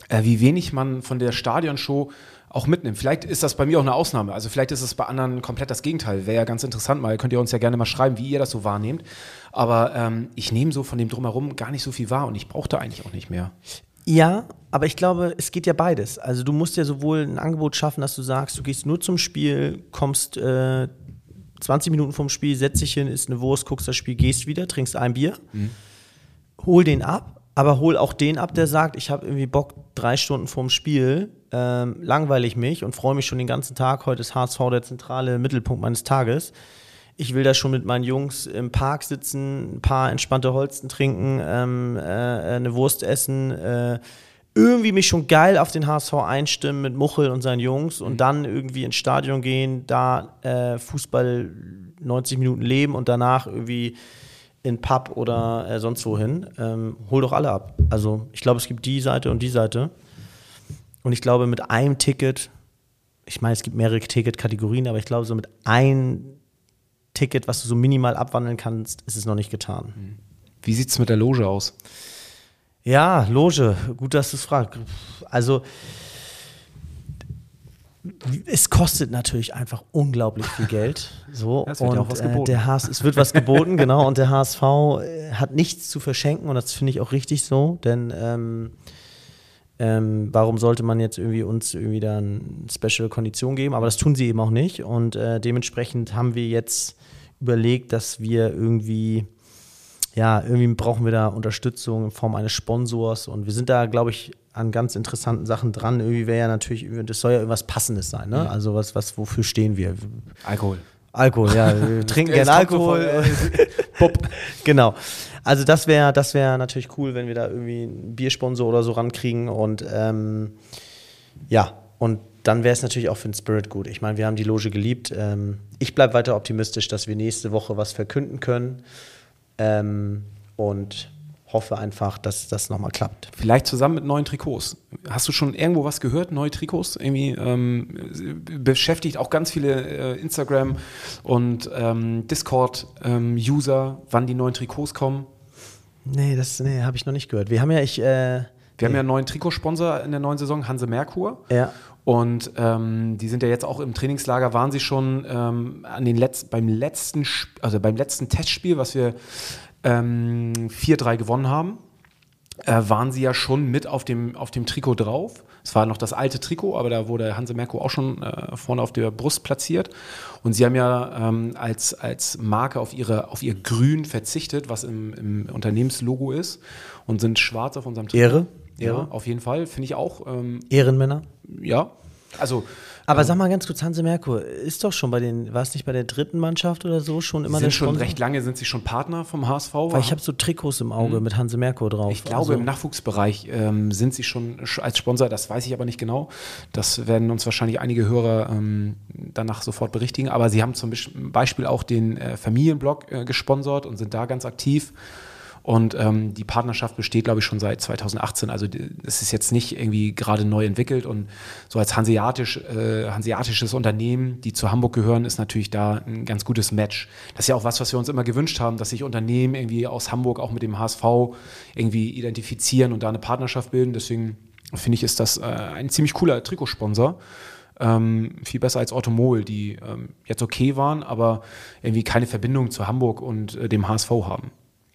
äh, wie wenig man von der Stadionshow auch mitnimmt. Vielleicht ist das bei mir auch eine Ausnahme. Also vielleicht ist es bei anderen komplett das Gegenteil. Wäre ja ganz interessant mal. Könnt ihr uns ja gerne mal schreiben, wie ihr das so wahrnehmt. Aber ähm, ich nehme so von dem Drumherum gar nicht so viel wahr und ich brauche da eigentlich auch nicht mehr. Ja, aber ich glaube, es geht ja beides. Also du musst ja sowohl ein Angebot schaffen, dass du sagst, du gehst nur zum Spiel, kommst äh, 20 Minuten vom Spiel, setzt dich hin, isst eine Wurst, guckst das Spiel, gehst wieder, trinkst ein Bier, mhm. hol den ab, aber hol auch den ab, der sagt, ich habe irgendwie Bock, drei Stunden vorm Spiel, ähm, langweile ich mich und freue mich schon den ganzen Tag. Heute ist HSV der zentrale Mittelpunkt meines Tages ich will da schon mit meinen Jungs im Park sitzen, ein paar entspannte Holzen trinken, ähm, äh, eine Wurst essen, äh, irgendwie mich schon geil auf den HSV einstimmen mit Muchel und seinen Jungs und mhm. dann irgendwie ins Stadion gehen, da äh, Fußball 90 Minuten leben und danach irgendwie in Pub oder äh, sonst wohin. Ähm, hol doch alle ab. Also ich glaube, es gibt die Seite und die Seite. Und ich glaube, mit einem Ticket, ich meine, es gibt mehrere Ticketkategorien, aber ich glaube, so mit einem Ticket, was du so minimal abwandeln kannst, ist es noch nicht getan. Mhm. Wie sieht es mit der Loge aus? Ja, Loge, gut, dass du es fragst. Also, es kostet natürlich einfach unglaublich viel Geld. So, es wird und ja auch was geboten. Äh, der HS, es wird was geboten, genau. Und der HSV äh, hat nichts zu verschenken und das finde ich auch richtig so, denn ähm, ähm, warum sollte man jetzt irgendwie uns irgendwie da eine Special Kondition geben? Aber das tun sie eben auch nicht. Und äh, dementsprechend haben wir jetzt überlegt, dass wir irgendwie, ja, irgendwie brauchen wir da Unterstützung in Form eines Sponsors. Und wir sind da, glaube ich, an ganz interessanten Sachen dran. Irgendwie wäre ja natürlich, das soll ja irgendwas Passendes sein, ne? Also was, was, wofür stehen wir? Alkohol. Alkohol, ja. Wir trinken gerne Alkohol. Pup. genau. Also das wäre das wär natürlich cool, wenn wir da irgendwie einen Biersponsor oder so rankriegen. Und ähm, ja, und dann wäre es natürlich auch für den Spirit gut. Ich meine, wir haben die Loge geliebt. Ähm, ich bleibe weiter optimistisch, dass wir nächste Woche was verkünden können. Ähm, und hoffe einfach, dass das nochmal klappt. Vielleicht zusammen mit neuen Trikots. Hast du schon irgendwo was gehört? Neue Trikots? Irgendwie ähm, beschäftigt auch ganz viele äh, Instagram- und ähm, Discord-User, ähm, wann die neuen Trikots kommen. Nee, das nee, habe ich noch nicht gehört. Wir haben ja, ich. Äh, wir haben ja einen neuen Trikotsponsor in der neuen Saison, Hanse Merkur. Ja. Und ähm, die sind ja jetzt auch im Trainingslager, waren sie schon ähm, an den Letz-, beim letzten, also beim letzten Testspiel, was wir ähm, 4-3 gewonnen haben, äh, waren sie ja schon mit auf dem, auf dem Trikot drauf. Es war noch das alte Trikot, aber da wurde Hanse Merko auch schon äh, vorne auf der Brust platziert. Und sie haben ja ähm, als, als Marke auf, ihre, auf ihr Grün verzichtet, was im, im Unternehmenslogo ist, und sind schwarz auf unserem Trikot. Ehre. Ehre. Ja, auf jeden Fall, finde ich auch. Ähm, Ehrenmänner? Ja, also aber sag mal ganz kurz, Hanse Merkur, ist doch schon bei den, war es nicht bei der dritten Mannschaft oder so schon immer sind schon recht lange sind sie schon Partner vom HSV. Weil ich habe so Trikots im Auge mhm. mit Hanse Merkur drauf. Ich glaube, also. im Nachwuchsbereich ähm, sind sie schon als Sponsor, das weiß ich aber nicht genau. Das werden uns wahrscheinlich einige Hörer ähm, danach sofort berichtigen. Aber sie haben zum Beispiel auch den äh, Familienblog äh, gesponsert und sind da ganz aktiv. Und ähm, die Partnerschaft besteht, glaube ich, schon seit 2018. Also es ist jetzt nicht irgendwie gerade neu entwickelt. Und so als hanseatisch, äh, hanseatisches Unternehmen, die zu Hamburg gehören, ist natürlich da ein ganz gutes Match. Das ist ja auch was, was wir uns immer gewünscht haben, dass sich Unternehmen irgendwie aus Hamburg auch mit dem HSV irgendwie identifizieren und da eine Partnerschaft bilden. Deswegen finde ich, ist das äh, ein ziemlich cooler Trikotsponsor. Ähm, viel besser als Automol, die ähm, jetzt okay waren, aber irgendwie keine Verbindung zu Hamburg und äh, dem HSV haben.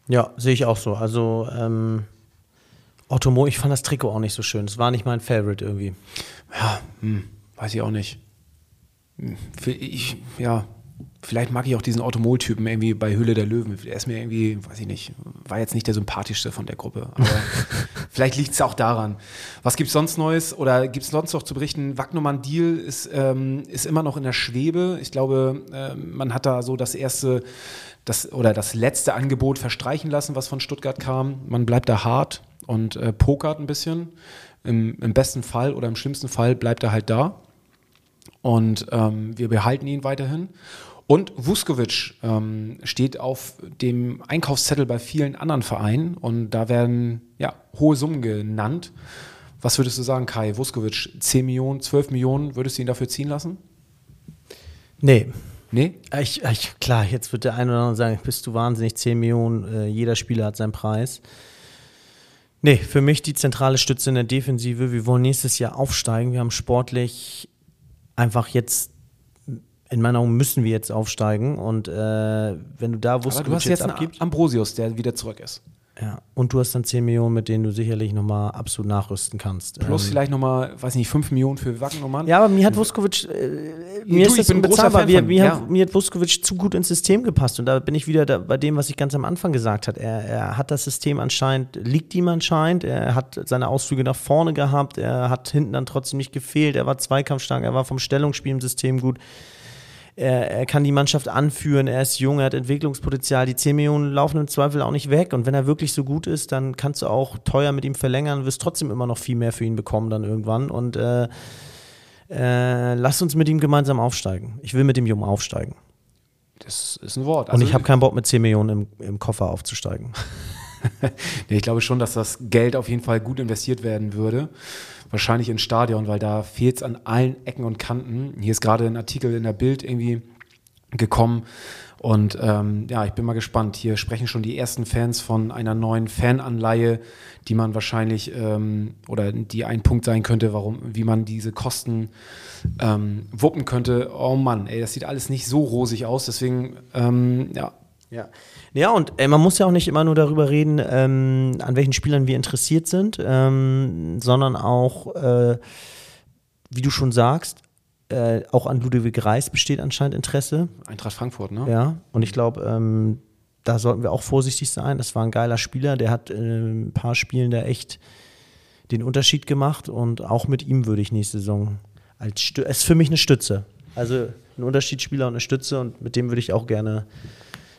Ja, sehe ich auch so. Also ähm, Ottomo, ich fand das Trikot auch nicht so schön. Es war nicht mein Favorite irgendwie. Ja, hm, weiß ich auch nicht. Hm, ich, ja, vielleicht mag ich auch diesen Automol-Typen irgendwie bei Höhle der Löwen. Er ist mir irgendwie, weiß ich nicht, war jetzt nicht der sympathischste von der Gruppe. Aber vielleicht liegt es auch daran. Was gibt es sonst Neues oder gibt es sonst noch zu berichten? Wagnumann Deal ist, ähm, ist immer noch in der Schwebe. Ich glaube, äh, man hat da so das erste das oder das letzte Angebot verstreichen lassen, was von Stuttgart kam. Man bleibt da hart und äh, pokert ein bisschen. Im, Im, besten Fall oder im schlimmsten Fall bleibt er halt da. Und ähm, wir behalten ihn weiterhin. Und Vuskovic ähm, steht auf dem Einkaufszettel bei vielen anderen Vereinen und da werden ja, hohe Summen genannt. Was würdest du sagen, Kai? Vuskovic, 10 Millionen, 12 Millionen, würdest du ihn dafür ziehen lassen? Nee, Nee? Ich, ich, klar, jetzt wird der eine oder andere sagen, bist du wahnsinnig, 10 Millionen, äh, jeder Spieler hat seinen Preis. Nee, für mich die zentrale Stütze in der Defensive. Wir wollen nächstes Jahr aufsteigen. Wir haben sportlich einfach jetzt, in meiner Augen müssen wir jetzt aufsteigen. Und äh, wenn du da wusstest, du hast jetzt, jetzt abgibst, Ambrosius, der wieder zurück ist. Ja, und du hast dann 10 Millionen, mit denen du sicherlich nochmal absolut nachrüsten kannst. Plus ähm, vielleicht nochmal, weiß nicht, 5 Millionen für Wagnermann. Ja, aber mir hat Vuskovic, äh, mir du, ist das unbezahlbar. Mir, mir, ja. mir, hat Vuskovic zu gut ins System gepasst. Und da bin ich wieder da, bei dem, was ich ganz am Anfang gesagt habe. Er, er hat das System anscheinend, liegt ihm anscheinend. Er hat seine Ausflüge nach vorne gehabt. Er hat hinten dann trotzdem nicht gefehlt. Er war zweikampfstark. Er war vom Stellungsspiel im System gut. Er, er, kann die Mannschaft anführen, er ist jung, er hat Entwicklungspotenzial. Die 10 Millionen laufen im Zweifel auch nicht weg. Und wenn er wirklich so gut ist, dann kannst du auch teuer mit ihm verlängern, wirst trotzdem immer noch viel mehr für ihn bekommen dann irgendwann. Und äh, äh, lass uns mit ihm gemeinsam aufsteigen. Ich will mit dem Jungen aufsteigen. Das ist ein Wort. Also, Und ich habe keinen Bock mit 10 Millionen im, im Koffer aufzusteigen. nee, ich glaube schon, dass das Geld auf jeden Fall gut investiert werden würde wahrscheinlich ins Stadion, weil da fehlt es an allen Ecken und Kanten. Hier ist gerade ein Artikel in der Bild irgendwie gekommen. Und ähm, ja, ich bin mal gespannt. Hier sprechen schon die ersten Fans von einer neuen Fananleihe, die man wahrscheinlich ähm, oder die ein Punkt sein könnte, warum, wie man diese Kosten ähm, wuppen könnte. Oh Mann, ey, das sieht alles nicht so rosig aus. Deswegen, ähm, ja, ja. Ja, und äh, man muss ja auch nicht immer nur darüber reden, ähm, an welchen Spielern wir interessiert sind, ähm, sondern auch, äh, wie du schon sagst, äh, auch an Ludwig Reis besteht anscheinend Interesse. Eintracht Frankfurt, ne? Ja, und ich glaube, ähm, da sollten wir auch vorsichtig sein. Das war ein geiler Spieler, der hat äh, ein paar Spielen da echt den Unterschied gemacht und auch mit ihm würde ich nächste Saison als Stü es ist für mich eine Stütze. Also ein Unterschiedsspieler und eine Stütze und mit dem würde ich auch gerne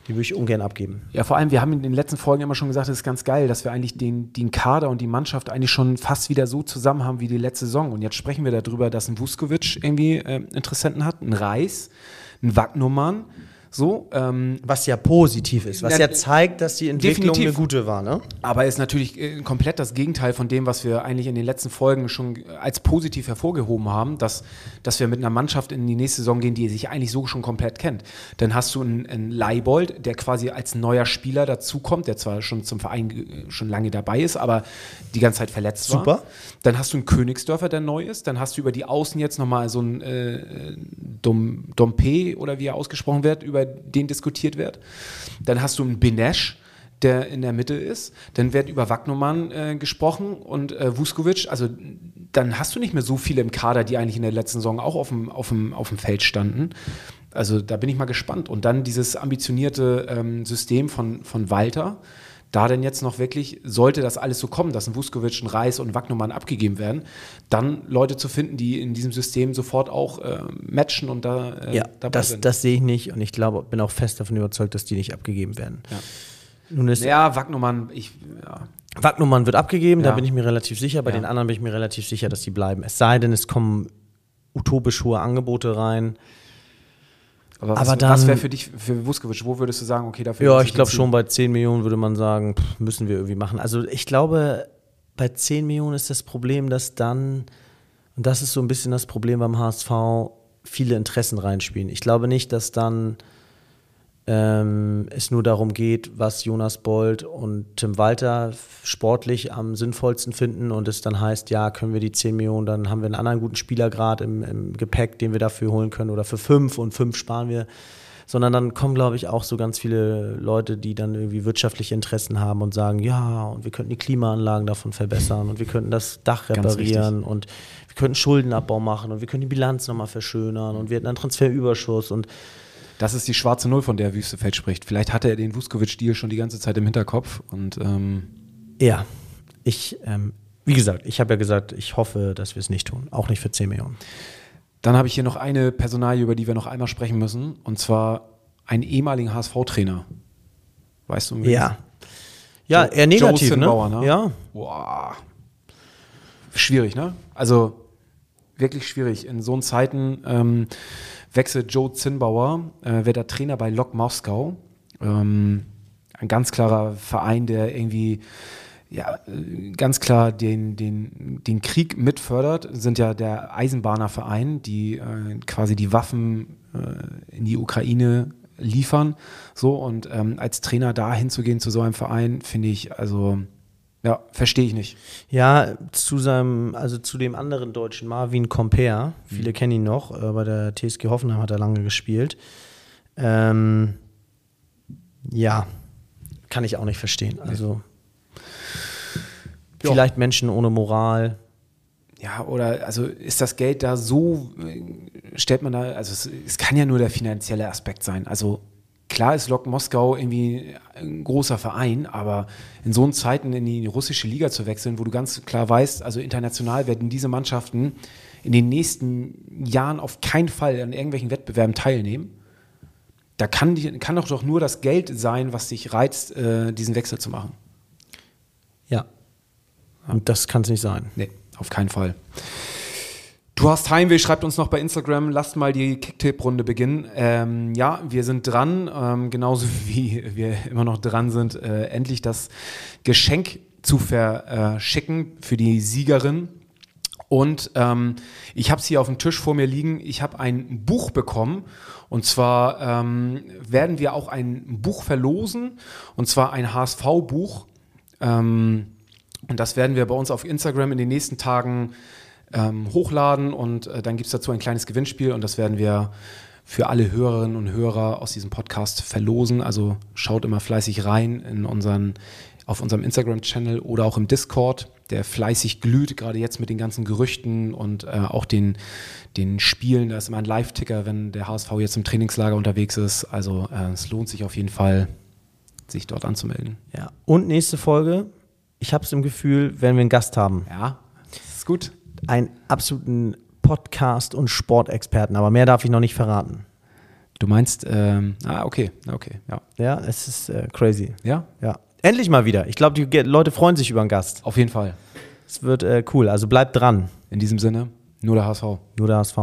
die würde ich ungern abgeben. Ja, vor allem, wir haben in den letzten Folgen immer schon gesagt, es ist ganz geil, dass wir eigentlich den, den Kader und die Mannschaft eigentlich schon fast wieder so zusammen haben wie die letzte Saison. Und jetzt sprechen wir darüber, dass ein Vuskovic irgendwie äh, Interessenten hat, ein Reis, ein Wagnumann so, ähm, was ja positiv ist, was ja, ja zeigt, dass die Entwicklung definitiv. eine gute war. Ne? Aber ist natürlich äh, komplett das Gegenteil von dem, was wir eigentlich in den letzten Folgen schon als positiv hervorgehoben haben, dass, dass wir mit einer Mannschaft in die nächste Saison gehen, die sich eigentlich so schon komplett kennt. Dann hast du einen, einen Leibold, der quasi als neuer Spieler dazukommt, der zwar schon zum Verein äh, schon lange dabei ist, aber die ganze Zeit verletzt Super. war. Super. Dann hast du einen Königsdörfer, der neu ist. Dann hast du über die Außen jetzt nochmal so einen äh, Dom, Dompe oder wie er ausgesprochen wird, über über den diskutiert wird. Dann hast du einen Benesch, der in der Mitte ist. Dann wird über Wagnumann äh, gesprochen und äh, Vuskovic. Also dann hast du nicht mehr so viele im Kader, die eigentlich in der letzten Saison auch auf dem, auf dem, auf dem Feld standen. Also da bin ich mal gespannt. Und dann dieses ambitionierte ähm, System von, von Walter. Da denn jetzt noch wirklich, sollte das alles so kommen, dass ein Vuskovic, ein Reis und Wagnumann abgegeben werden, dann Leute zu finden, die in diesem System sofort auch äh, matchen und da äh, ja, dabei das, sind. Das sehe ich nicht und ich glaube, bin auch fest davon überzeugt, dass die nicht abgegeben werden. Ja. Nun ist ja, Wagnumann, ich, ja. Wagnumann wird abgegeben, ja. da bin ich mir relativ sicher. Bei ja. den anderen bin ich mir relativ sicher, dass die bleiben. Es sei denn, es kommen utopisch hohe Angebote rein. Aber was, was wäre für dich, für Vuskovic, wo würdest du sagen, okay, dafür. Ja, ich glaube schon bei 10 Millionen würde man sagen, pff, müssen wir irgendwie machen. Also ich glaube, bei 10 Millionen ist das Problem, dass dann, und das ist so ein bisschen das Problem beim HSV, viele Interessen reinspielen. Ich glaube nicht, dass dann ähm, es nur darum geht, was Jonas Bold und Tim Walter sportlich am sinnvollsten finden und es dann heißt, ja, können wir die 10 Millionen, dann haben wir einen anderen guten Spieler gerade im, im Gepäck, den wir dafür holen können oder für fünf und fünf sparen wir. Sondern dann kommen, glaube ich, auch so ganz viele Leute, die dann irgendwie wirtschaftliche Interessen haben und sagen, ja, und wir könnten die Klimaanlagen davon verbessern und wir könnten das Dach reparieren und wir könnten Schuldenabbau machen und wir können die Bilanz nochmal verschönern und wir hätten einen Transferüberschuss und das ist die schwarze Null, von der Wüstefeld spricht. Vielleicht hatte er den Vuskovic-Deal schon die ganze Zeit im Hinterkopf. Und, ähm ja, ich, ähm, wie gesagt, ich habe ja gesagt, ich hoffe, dass wir es nicht tun. Auch nicht für 10 Millionen. Dann habe ich hier noch eine Personalie, über die wir noch einmal sprechen müssen. Und zwar einen ehemaligen HSV-Trainer. Weißt du? Ja. Ja, Joe, eher negativ, ne? ne? Ja. Boah. Schwierig, ne? Also wirklich schwierig. In so Zeiten ähm, wechselt Joe Zinnbauer, äh, wird der Trainer bei Lok Moskau. Ähm, ein ganz klarer Verein, der irgendwie ja, ganz klar den, den, den Krieg mitfördert, sind ja der Eisenbahnerverein, die äh, quasi die Waffen äh, in die Ukraine liefern. So, und ähm, als Trainer da hinzugehen zu so einem Verein, finde ich, also ja, verstehe ich nicht. Ja, zu seinem, also zu dem anderen Deutschen, Marvin Comper, viele mhm. kennen ihn noch, äh, bei der TSG Hoffenheim hat er lange gespielt. Ähm, ja, kann ich auch nicht verstehen. Also nee. vielleicht Menschen ohne Moral. Ja, oder also ist das Geld da so, äh, stellt man da, also es, es kann ja nur der finanzielle Aspekt sein. Also klar ist Lok Moskau irgendwie ein großer Verein, aber in so Zeiten in die russische Liga zu wechseln, wo du ganz klar weißt, also international werden diese Mannschaften in den nächsten Jahren auf keinen Fall an irgendwelchen Wettbewerben teilnehmen. Da kann, die, kann doch, doch nur das Geld sein, was dich reizt, äh, diesen Wechsel zu machen. Ja. Und das kann es nicht sein. Nee, auf keinen Fall. Du hast Heimweh, schreibt uns noch bei Instagram, lasst mal die Kicktipp-Runde beginnen. Ähm, ja, wir sind dran, ähm, genauso wie wir immer noch dran sind, äh, endlich das Geschenk zu verschicken für die Siegerin. Und ähm, ich habe es hier auf dem Tisch vor mir liegen. Ich habe ein Buch bekommen. Und zwar ähm, werden wir auch ein Buch verlosen. Und zwar ein HSV-Buch. Ähm, und das werden wir bei uns auf Instagram in den nächsten Tagen ähm, hochladen und äh, dann gibt es dazu ein kleines Gewinnspiel und das werden wir für alle Hörerinnen und Hörer aus diesem Podcast verlosen. Also schaut immer fleißig rein in unseren, auf unserem Instagram-Channel oder auch im Discord, der fleißig glüht, gerade jetzt mit den ganzen Gerüchten und äh, auch den, den Spielen. Da ist immer ein Live-Ticker, wenn der HSV jetzt im Trainingslager unterwegs ist. Also äh, es lohnt sich auf jeden Fall, sich dort anzumelden. Ja. Und nächste Folge, ich habe es im Gefühl, werden wir einen Gast haben. Ja, ist gut einen absoluten Podcast- und Sportexperten, aber mehr darf ich noch nicht verraten. Du meinst, ähm, ah, okay, okay, ja. Ja, es ist äh, crazy. Ja? Ja. Endlich mal wieder. Ich glaube, die Leute freuen sich über einen Gast. Auf jeden Fall. Es wird äh, cool, also bleibt dran. In diesem Sinne, nur der HSV. Nur der HSV.